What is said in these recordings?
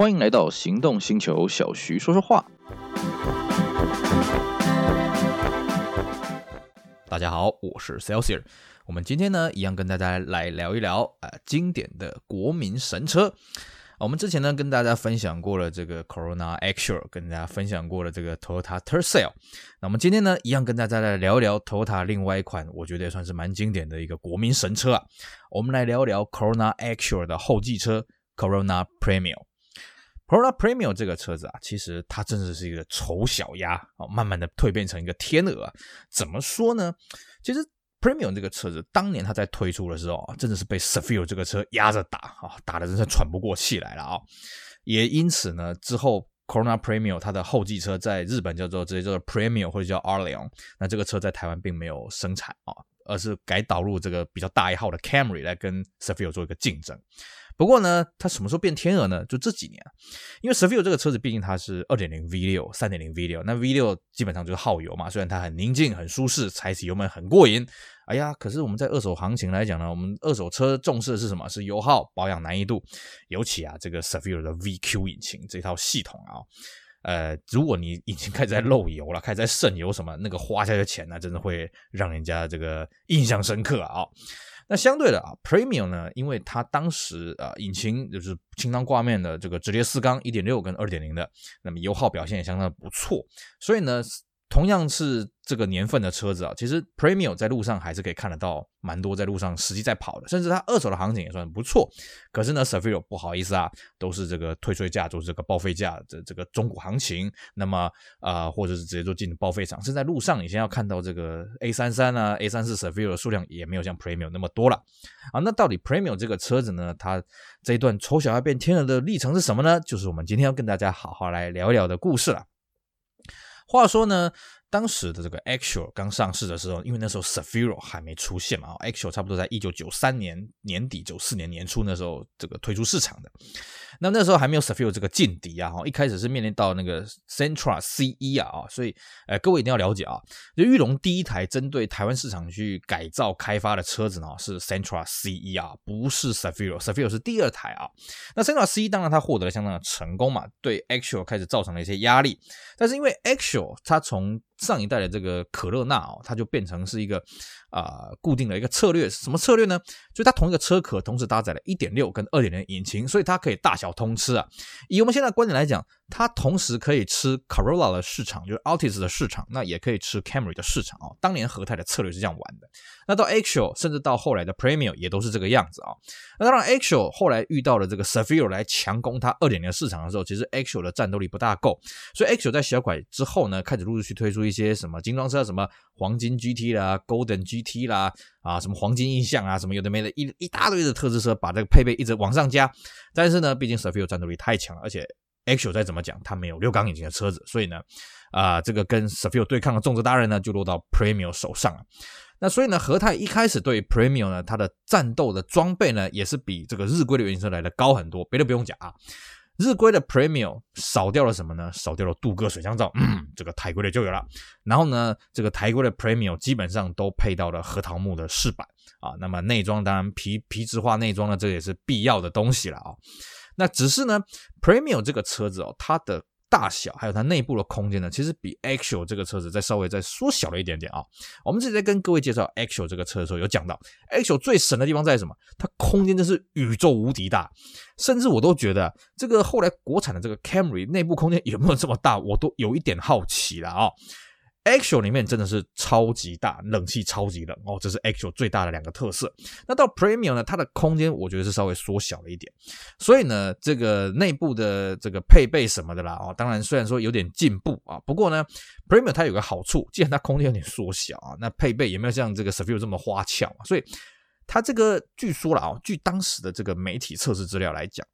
欢迎来到行动星球，小徐说说话。大家好，我是 Celsius。我们今天呢，一样跟大家来聊一聊啊、呃，经典的国民神车。我们之前呢，跟大家分享过了这个 Corona Actual，跟大家分享过了这个 Toyota Tercel。那我们今天呢，一样跟大家来聊一聊 Toyota 另外一款，我觉得也算是蛮经典的一个国民神车啊。我们来聊一聊 Corona Actual 的后继车 Corona Premium。Corona Premium 这个车子啊，其实它真的是一个丑小鸭啊，慢慢的蜕变成一个天鹅。怎么说呢？其实。Premio 这个车子，当年它在推出的时候啊，真的是被 Cefiro 这个车压着打啊，打的真是喘不过气来了啊。也因此呢，之后 Corona Premium 它的后继车在日本叫做直接叫做 Premio 或者叫 Arleon，那这个车在台湾并没有生产啊，而是改导入这个比较大一号的 Camry 来跟 Cefiro 做一个竞争。不过呢，它什么时候变天鹅呢？就这几年，因为 s e v i o 这个车子毕竟它是二点零 V 六、三点零 V 六，那 V 六基本上就是耗油嘛，虽然它很宁静、很舒适，踩起油门很过瘾。哎呀，可是我们在二手行情来讲呢，我们二手车重视的是什么？是油耗、保养难易度，尤其啊，这个 s e v i o 的 VQ 引擎这套系统啊，呃，如果你引擎开始在漏油了，开始在渗油什么，那个花下去的钱呢，真的会让人家这个印象深刻啊。那相对的啊，premium 呢，因为它当时啊，引擎就是清仓挂面的这个直列四缸一点六跟二点零的，那么油耗表现也相当不错，所以呢。同样是这个年份的车子啊，其实 Premium 在路上还是可以看得到蛮多在路上实际在跑的，甚至它二手的行情也算不错。可是呢，Cefiro 不好意思啊，都是这个退税价，就是这个报废价的这个中古行情。那么啊、或者是直接就进报废厂，甚至在路上你先要看到这个 A 三三啊、A 三四 Cefiro 的数量也没有像 Premium 那么多了啊。那到底 Premium 这个车子呢，它这一段丑小鸭变天鹅的历程是什么呢？就是我们今天要跟大家好好来聊一聊的故事了。话说呢，当时的这个 Actual 刚上市的时候，因为那时候 s a f i r o 还没出现嘛，Actual 差不多在一九九三年年底、九四年年初那时候这个推出市场的。那那时候还没有 Cefiro 这个劲敌啊，哈，一开始是面临到那个 Sentra CE 啊，所以，呃，各位一定要了解啊，就裕隆第一台针对台湾市场去改造开发的车子呢，是 Sentra CE 啊，不是 Cefiro，Cefiro 是第二台啊。那 Sentra CE 当然它获得了相当的成功嘛，对 Actual 开始造成了一些压力，但是因为 Actual 它从上一代的这个可乐纳哦，它就变成是一个啊、固定的一个策略，什么策略呢？就它同一个车壳同时搭载了1.6跟2.0引擎，所以它可以大小通吃啊。以我们现在观点来讲，它同时可以吃 Corolla 的市场，就是 Altis 的市场，那也可以吃 Camry 的市场啊。当年和泰的策略是这样玩的。那到 Actual 甚至到后来的 Premio 也都是这个样子啊。那当然 Actual 后来遇到了这个 s a f i r o 来强攻它2.0的市场的时候，其实 Actual 的战斗力不大够，所以 Actual 在小改之后呢，开始陆续续推出一些什么精装车，什么黄金 GT 啦、Golden GT t 啦，啊，什么黄金印象啊，什么有的没的一一大堆的特仕车，把这个配备一直往上加。但是呢，毕竟 Sefio 战斗力太强了，而且 Actual 再怎么讲，它没有六缸引擎的车子，所以呢，啊、这个跟 Sefio 对抗的重责大任呢，就落到 Premium 手上了。那所以呢，和泰一开始对 Premium 呢，它的战斗的装备呢，也是比这个日规的原型车来的高很多。别的不用讲啊，日规的 Premium 少掉了什么呢？少掉了镀铬水箱罩，嗯，这个台规的就有了。然后呢，这个台规的 Premium 基本上都配到了核桃木的饰板啊。那么内装当然皮皮质化内装呢，这也是必要的东西了啊。那只是呢，Premium 这个车子哦，它的大小还有它内部的空间呢，其实比 Actual 这个车子再稍微再缩小了一点点啊。我们之前在跟各位介绍 Actual 这个车的时候，有讲到 Actual 最神的地方在什么？它空间真是宇宙无敌大，甚至我都觉得这个后来国产的这个 Camry 内部空间有没有这么大，我都有一点好奇了啊。Actual 里面真的是超级大，冷气超级冷哦，这是 Actual 最大的两个特色。那到 Premium 呢，它的空间我觉得是稍微缩小了一点，所以呢，这个内部的这个配备什么的啦，哦，当然虽然说有点进步啊，不过呢，Premium 它有个好处，既然它空间有点缩小啊，那配备也没有像这个 Cefiro 这么花俏啊，所以它这个据说了啊，据当时的这个媒体测试资料来讲。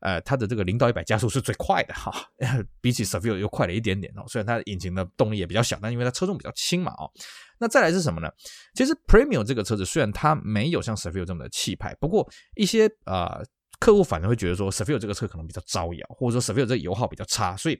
呃，它的这个零到一百加速是最快的哈，比起 Cefiro 又快了一点点哦。虽然它的引擎的动力也比较小，但因为它车重比较轻嘛哦。那再来是什么呢？其实 Premium 这个车子虽然它没有像 Cefiro 这么的气派，不过一些呃客户反而会觉得说 Cefiro 这个车可能比较招摇，或者说 Cefiro 这个油耗比较差，所以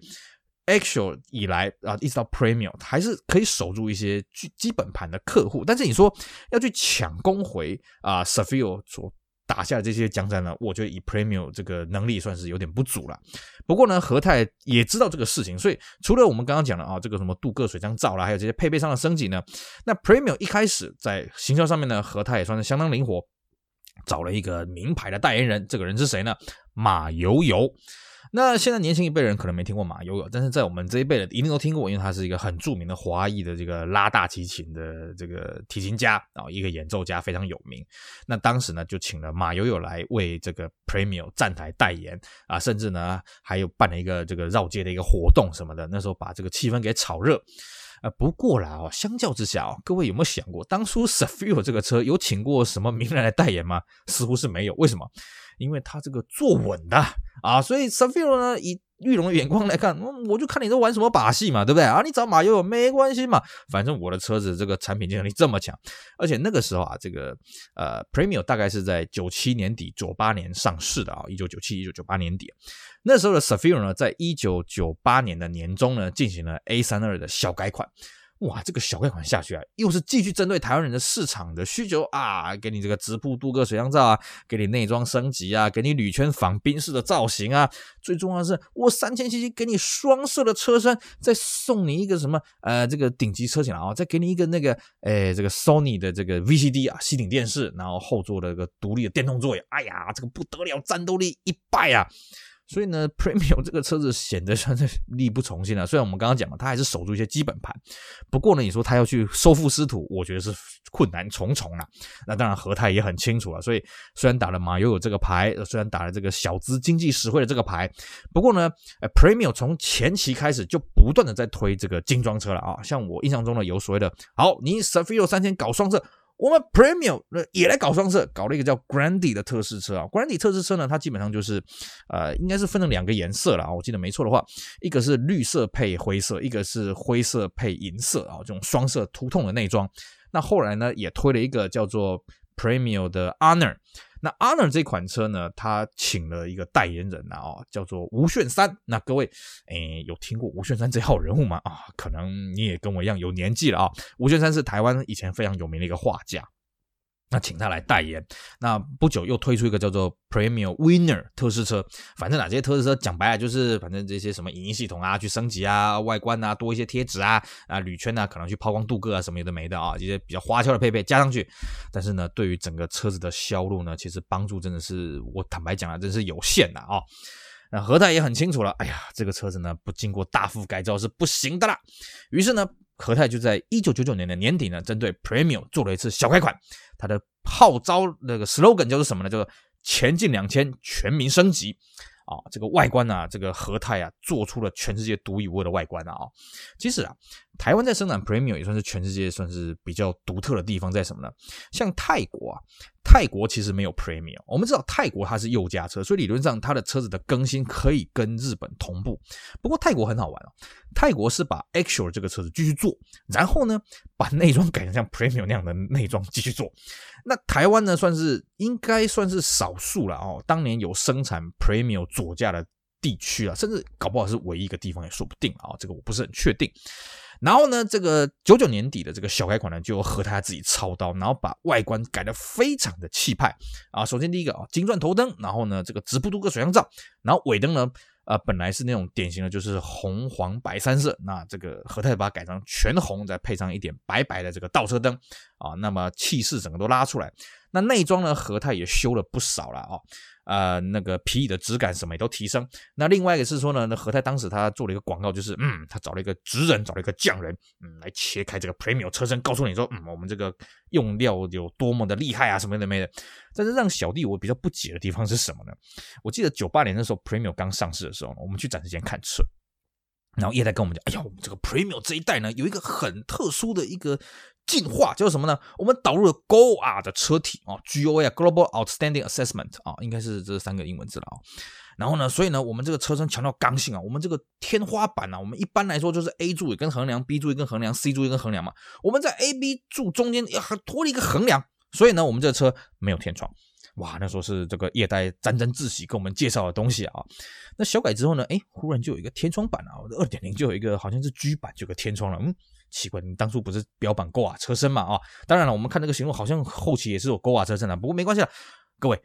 Actual 以来啊、一直到 Premium 还是可以守住一些基基本盘的客户。但是你说要去抢攻回啊 Cefiro 所打下这些江山呢，我觉得以 Premium 这个能力算是有点不足了。不过呢，和泰也知道这个事情，所以除了我们刚刚讲的啊，这个什么镀铬水箱罩啦，还有这些配备上的升级呢，那 Premium 一开始在行销上面呢，和泰也算是相当灵活，找了一个名牌的代言人，这个人是谁呢？马游游。那现在年轻一辈人可能没听过马友友，但是在我们这一辈的一定都听过，因为他是一个很著名的华裔的这个拉大提琴的这个提琴家啊，一个演奏家非常有名。那当时呢就请了马友友来为这个 Premium 站台代言啊，甚至呢还有办了一个这个绕街的一个活动什么的，那时候把这个气氛给炒热。啊，不过啦哦，相较之下哦，各位有没有想过，当初 s a f i r o 这个车有请过什么名人来代言吗？似乎是没有，为什么？因为他这个坐稳的啊，所以 s a f i r o 呢，以玉龙的眼光来看，我就看你在玩什么把戏嘛，对不对啊？你找马友友没关系嘛，反正我的车子这个产品竞争力这么强，而且那个时候啊，这个呃 Premio 大概是在九七年底九八年上市的啊，一九九七一九九八年底，那时候的 Cefiro 呢，在一九九八年的年中呢，进行了 A 三二的小改款。哇，这个小改款下去啊，又是继续针对台湾人的市场的需求啊，给你这个直瀑镀铬水箱罩啊，给你内装升级啊，给你铝圈仿宾士的造型啊，最重要的是我三千 cc 给你双色的车身，再送你一个什么呃这个顶级车型啊，再给你一个那个诶这个 Sony 的这个 VCD 啊吸顶电视，然后后座的一个独立的电动座椅，哎呀，这个不得了，战斗力一败啊！所以呢，Premium 这个车子显得算是力不从心了。虽然我们刚刚讲了，它还是守住一些基本盘，不过呢，你说它要去收复失土，我觉得是困难重重了。那当然，和泰也很清楚了。所以虽然打了马友友这个牌，虽然打了这个小资经济实惠的这个牌，不过呢，Premium 从前期开始就不断的在推这个精装车了啊。像我印象中呢，有所谓的，好，你 Cefiro 三千搞双色。我们 Premium 也来搞双色，搞了一个叫 Grandi 的特试车啊。Grandi 特试车呢，它基本上就是，呃，应该是分成两个颜色了啊。我记得没错的话，一个是绿色配灰色，一个是灰色配银色啊，这种双色突痛的内装。那后来呢，也推了一个叫做 Premium 的 Honor。那 Honor 这款车呢，它请了一个代言人啊，哦，叫做吴炫三。那各位，诶，有听过吴炫三这号人物吗？啊，可能你也跟我一样有年纪了啊。吴炫三是台湾以前非常有名的一个画家。那请他来代言，那不久又推出一个叫做 Premium Winner 特试车，反正哪这些特试车讲白了就是，反正这些什么影音系统啊去升级啊，外观啊多一些贴纸啊，啊铝圈啊可能去抛光镀铬啊什么有的没的啊，这些比较花俏的配备加上去，但是呢，对于整个车子的销路呢，其实帮助真的是我坦白讲啊，真是有限的啊。那和泰也很清楚了，哎呀，这个车子呢不经过大幅改造是不行的啦，于是呢。和泰就在一九九九年的年底呢，针对 Premium 做了一次小改款，它的号召那个 slogan 叫做什么呢？叫做前进两千，全民升级。啊，这个外观啊，这个和泰啊，做出了全世界独一无二的外观啊！其实啊，台湾在生产 Premium 也算是全世界算是比较独特的地方在什么呢？像泰国啊，泰国其实没有 Premium。我们知道泰国它是右驾车，所以理论上它的车子的更新可以跟日本同步。不过泰国很好玩哦，泰国是把 Actual 这个车子继续做，然后呢，把内装改成像 Premium 那样的内装继续做。那台湾呢，算是应该算是少数了哦。当年有生产 Premium 左驾的地区啊，甚至搞不好是唯一一个地方也说不定啊。这个我不是很确定。然后呢，这个九九年底的这个小改款呢，就和他自己操刀，然后把外观改得非常的气派啊。首先第一个啊，金钻头灯，然后呢，这个直瀑镀铬水箱罩，然后尾灯呢。啊、呃，本来是那种典型的，就是红黄白三色。那这个和泰把它改成全红，再配上一点白白的这个倒车灯啊，那么气势整个都拉出来。那内装呢，和泰也修了不少了啊。呃，那个皮椅的质感什么也都提升。那另外一个是说呢，那和泰当时他做了一个广告，就是嗯，他找了一个职人，找了一个匠人，嗯，来切开这个 Premium 车身，告诉你说，嗯，我们这个用料有多么的厉害啊，什么的没的。但是让小弟我比较不解的地方是什么呢？我记得九八年的时候 Premium 刚上市的时候，我们去展示间看车。然后业代跟我们讲，哎呀，我们这个 Premium 这一代呢，有一个很特殊的一个进化，叫什么呢？我们导入了 GOA 的车体啊，GOA Global Outstanding Assessment 啊，应该是这三个英文字了啊。然后呢，所以呢，我们这个车身强调刚性啊，我们这个天花板啊，我们一般来说就是 A 柱也跟横梁，B 柱也跟横梁，C 柱也跟横梁嘛。我们在 A、B 柱中间要拖了一个横梁，所以呢，我们这个车没有天窗。哇，那时候是这个业代沾沾自喜跟我们介绍的东西啊。那小改之后呢，哎，忽然就有一个天窗版啊，二点零就有一个好像是 G 版就有个天窗了。嗯，奇怪，你当初不是标榜 GOA 车身嘛？啊，当然了，我们看这个形容好像后期也是有 GOA 车身的，不过没关系了。各位。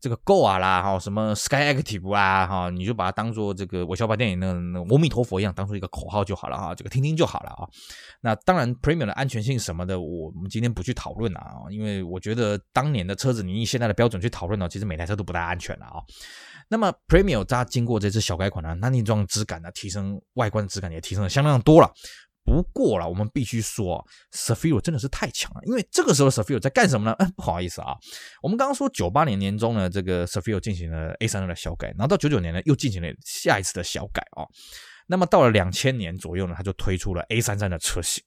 这个 Go 啊啦，哈，什么 Sky Active 啊，哈，你就把它当做这个韦小宝电影的那阿弥陀佛一样，当做一个口号就好了哈，这个听听就好了啊。那当然，Premium 的安全性什么的，我们今天不去讨论了啊，因为我觉得当年的车子，你以现在的标准去讨论呢，其实每台车都不太安全了啊。那么 Premium 它经过这次小改款呢，那内装质感呢，提升外观的质感也提升了相当多了。不过了，我们必须说 s a f i r o 真的是太强了。因为这个时候 s a f i r o 在干什么呢？哎，不好意思啊，我们刚刚说九八年年中呢，这个 s a f i r o 进行了 A 三六的小改，然后到九九年呢，又进行了下一次的小改啊。那么到了两千年左右呢，它就推出了 A 三三的车型。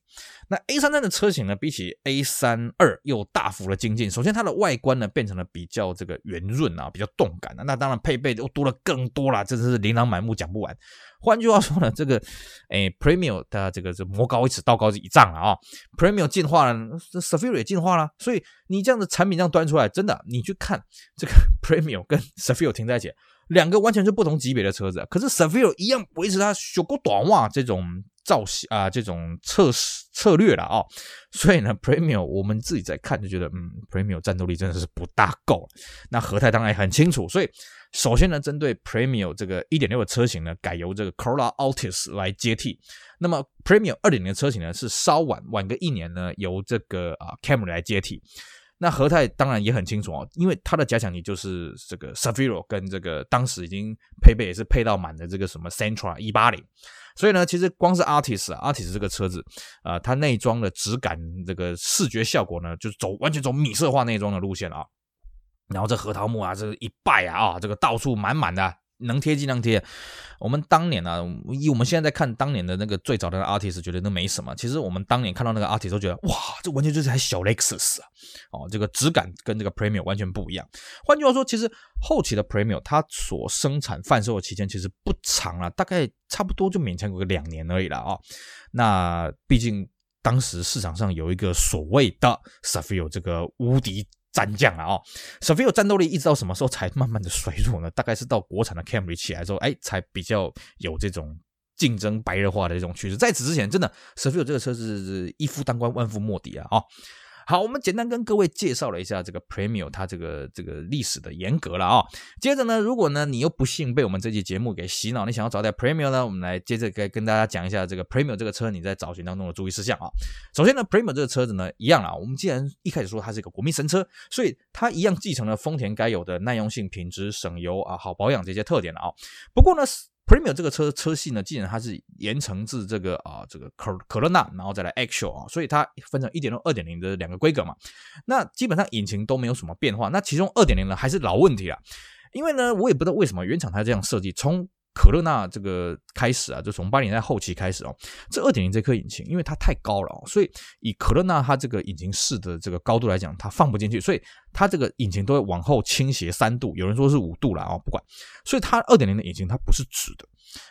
那 A 三三的车型呢，比起 A 三二又大幅的精进。首先，它的外观呢变成了比较这个圆润啊，比较动感的。那当然配备又多了更多了，真是琳琅满目，讲不完。换句话说呢，这个诶，Premium 的这个是魔高一尺，道高一丈了啊。，Premium 进化了，Cefiro 也进化了。所以你这样的产品这样端出来，真的，你去看这个 Premium 跟 Cefiro 停在一起，两个完全是不同级别的车子。可是 s e v i r o 一样维持它小狗短袜这种。造型啊，这种测试策略了啊、哦，所以呢，Premium 我们自己在看就觉得，嗯，Premium 战斗力真的是不大够。那和泰当然也很清楚，所以首先呢，针对 Premium 这个1.6的车型呢，改由这个 Corolla Altis 来接替。那么 Premium 2.0的车型呢，是稍晚晚个一年呢，由这个啊 Camry 来接替。那和泰当然也很清楚哦，因为它的加强力就是这个 safiro 跟这个当时已经配备也是配到满的这个什么 Sentra 180。所以呢，其实光是 Artist、啊 Artist 这个车子啊、呃，它内装的质感，这个视觉效果呢，就是走完全走米色化内装的路线啊。然后这核桃木啊，这一拜啊，啊，这个到处满满的。能贴尽量贴。我们当年呢、啊，以我们现在在看当年的那个最早的 artist，觉得那没什么。其实我们当年看到那个 artist 都觉得，哇，这完全就是台小 Lexus 啊！哦，这个质感跟这个 Premium 完全不一样。换句话说，其实后期的 Premium 它所生产贩售的期间其实不长了，大概差不多就勉强有个两年而已了啊、哦。那毕竟当时市场上有一个所谓的 s a f i r 这个无敌。战将了，哦。s o v i e 战斗力一直到什么时候才慢慢的衰弱呢？大概是到国产的 Camry 起来之后，哎，才比较有这种竞争白热化的这种趋势。在此之前，真的 Cefiro 这个车是一夫当关，万夫莫敌啊，哦。好，我们简单跟各位介绍了一下这个 Premio 它这个这个历史的严格了啊、接着呢，如果呢你又不幸被我们这期节目给洗脑，你想要找台 Premio 呢，我们来接着跟跟大家讲一下这个 Premio 这个车你在找寻当中的注意事项啊。首先呢，Premio 这个车子呢一样啊，我们既然一开始说它是一个国民神车，所以它一样继承了丰田该有的耐用性、品质、省油啊、好保养这些特点了啊。不过呢。Premium 这个车车系呢，既然它是延承自这个啊这个可可乐纳，然后再来 Actual 啊，所以它分成一点六、二点零的两个规格嘛。那基本上引擎都没有什么变化。那其中二点零呢还是老问题啊，因为呢我也不知道为什么原厂它这样设计，从可乐纳这个开始啊，就从八零年代后期开始哦，这二点零这颗引擎，因为它太高了哦，所以以可乐纳它这个引擎室的这个高度来讲，它放不进去，所以它这个引擎都会往后倾斜三度，有人说是五度了啊，不管，所以它二点零的引擎它不是直的。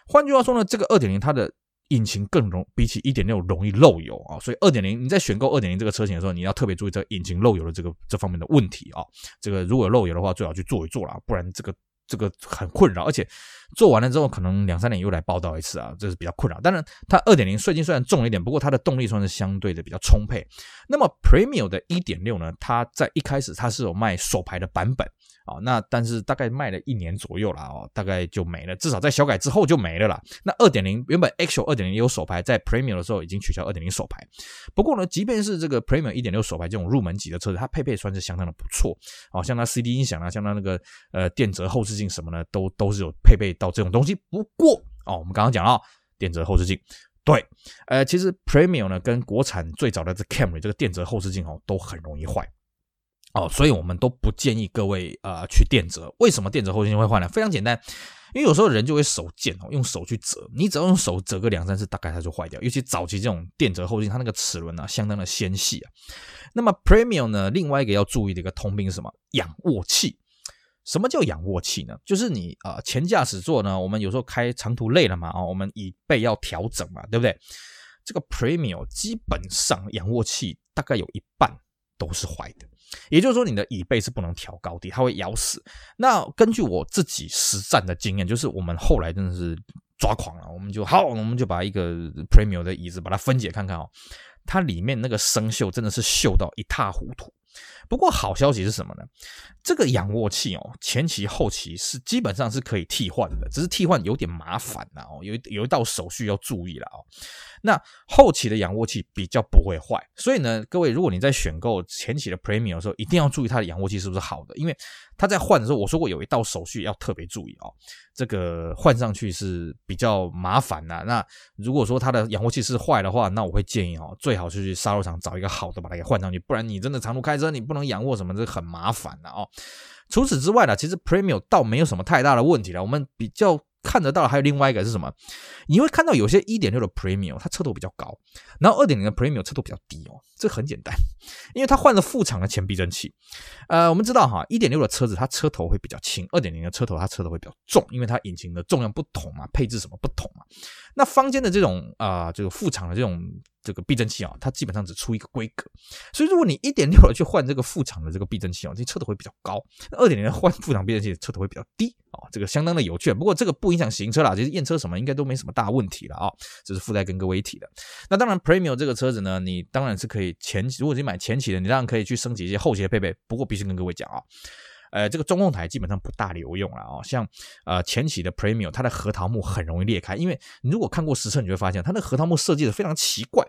换句话说呢，这个二点零它的引擎更容比起一点六容易漏油啊，所以二点零你在选购二点零这个车型的时候，你要特别注意这个引擎漏油的这个这方面的问题啊。这个如果漏油的话，最好去做一做啦，不然这个。这个很困扰，而且做完了之后，可能两三年又来报道一次啊，这是比较困扰。当然，它二点零税金虽然重了一点，不过它的动力算是相对的比较充沛。那么 Premium 的一点六呢，它在一开始它是有卖手排的版本。啊，那但是大概卖了一年左右了哦，大概就没了，至少在小改之后就没了啦。那二点零原本 Axial 二点零也有手排，在 Premium 的时候已经取消二点零手排。不过呢，即便是这个 Premium 一点六手排这种入门级的车子，它配备算是相当的不错。哦像它 CD 音响啊，像它那个呃电折后视镜什么的，都都是有配备到这种东西。不过哦，我们刚刚讲了电折后视镜，对，呃，其实 Premium 呢跟国产最早的这 Camry 这个电折后视镜哦都很容易坏。哦，所以我们都不建议各位呃去电折。为什么电折后视镜会坏呢？非常简单，因为有时候人就会手贱哦，用手去折，你只要用手折个两三次，大概它就坏掉。尤其早期这种电折后视镜，它那个齿轮啊相当的纤细啊。那么 Premium 呢，另外一个要注意的一个通病是什么？仰卧器。什么叫仰卧器呢？就是你啊、前驾驶座呢，我们有时候开长途累了嘛啊、哦，我们椅背要调整嘛，对不对？这个 Premium 基本上仰卧器大概有一半都是坏的。也就是说，你的椅背是不能调高低，它会咬死。那根据我自己实战的经验，就是我们后来真的是抓狂了，我们就好，我们就把一个 Premium 的椅子把它分解看看哦，它里面那个生锈真的是锈到一塌糊涂。不过好消息是什么呢？这个仰卧器哦，前期后期是基本上是可以替换的，只是替换有点麻烦呐哦，有有一道手续要注意了哦。那后期的仰卧器比较不会坏，所以呢，各位如果你在选购前期的 Premium 的时候，一定要注意它的仰卧器是不是好的，因为它在换的时候，我说过有一道手续要特别注意哦。这个换上去是比较麻烦的。那如果说它的仰卧器是坏的话，那我会建议哦，最好是去沙漏厂找一个好的把它给换上去，不然你真的长途开车你不能仰卧什么，这很麻烦的哦。除此之外呢，其实 Premium 倒没有什么太大的问题了，我们比较。看得到还有另外一个是什么？你会看到有些一点六的 Premium 它车头比较高，然后二点零的 Premium 车头比较低哦。这很简单，因为它换了副厂的前避震器。呃，我们知道哈，一点六的车子它车头会比较轻，二点零的车头它车头会比较重，因为它引擎的重量不同嘛，配置什么不同嘛。那坊间的这种啊，这个副厂的这种。这个避震器啊，它基本上只出一个规格，所以如果你一点六的去换这个副厂的这个避震器啊，这车头会比较高；二点零的换副厂避震器，车头会比较低啊，这个相当的有趣。不过这个不影响行车啦，其实验车什么应该都没什么大问题了啊，这是附带跟各位一提的。那当然，Premium 这个车子呢，你当然是可以前期，如果你买前期的，你当然可以去升级一些后期的配备。不过必须跟各位讲啊。呃，这个中控台基本上不大留用了、哦，像呃前期的 Premium，它的核桃木很容易裂开，因为你如果看过实车，你会发现它那核桃木设计的非常奇怪，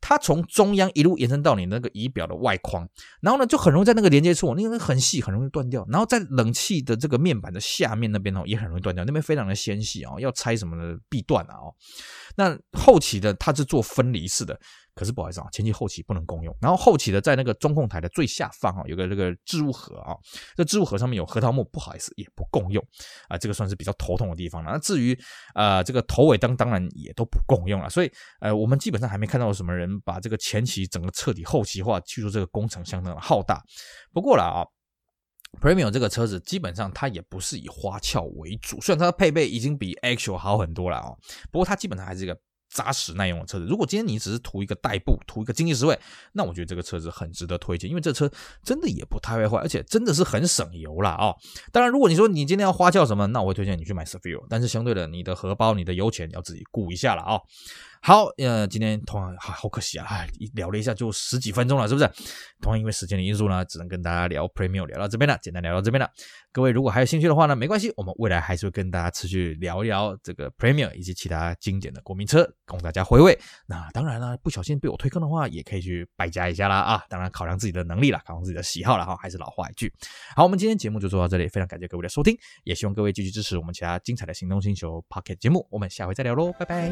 它从中央一路延伸到你那个仪表的外框，然后呢就很容易在那个连接处，那个很细，很容易断掉，然后在冷气的这个面板的下面那边哦，也很容易断掉，那边非常的纤细哦，要拆什么的必断啊哦，那后期的它是做分离式的。可是不好意思啊，前期后期不能共用。然后后期的在那个中控台的最下方啊，有个这个置物盒啊，这置物盒上面有核桃木，不好意思也不共用啊，这个算是比较头痛的地方了。那至于啊，这个头尾灯当然也都不共用了。所以呃，我们基本上还没看到什么人把这个前期整个彻底后期化，据说这个工程相当的浩大。不过了啊，Premium 这个车子基本上它也不是以花俏为主，虽然它的配备已经比 Actual 好很多了啊，不过它基本上还是一个。扎实耐用的车子，如果今天你只是图一个代步，图一个经济实惠，那我觉得这个车子很值得推荐，因为这车真的也不太会坏，而且真的是很省油了啊、当然，如果你说你今天要花俏什么，那我会推荐你去买 Savio，但是相对的，你的荷包、你的油钱要自己顾一下了啊、好，呃，今天同样好，好可惜啊，哎，聊了一下就十几分钟了，是不是？同样因为时间的因素呢，只能跟大家聊 Premium 聊到这边了，简单聊到这边了。各位如果还有兴趣的话呢，没关系，我们未来还是会跟大家持续聊一聊这个 Premier 以及其他经典的国民车，供大家回味。那当然了，不小心被我推坑的话，也可以去败家一下啦啊！当然考量自己的能力了，考量自己的喜好了哈，还是老话一句。好，我们今天节目就做到这里，非常感谢各位的收听，也希望各位继续支持我们其他精彩的行动星球 Pocket 节目，我们下回再聊喽，拜拜。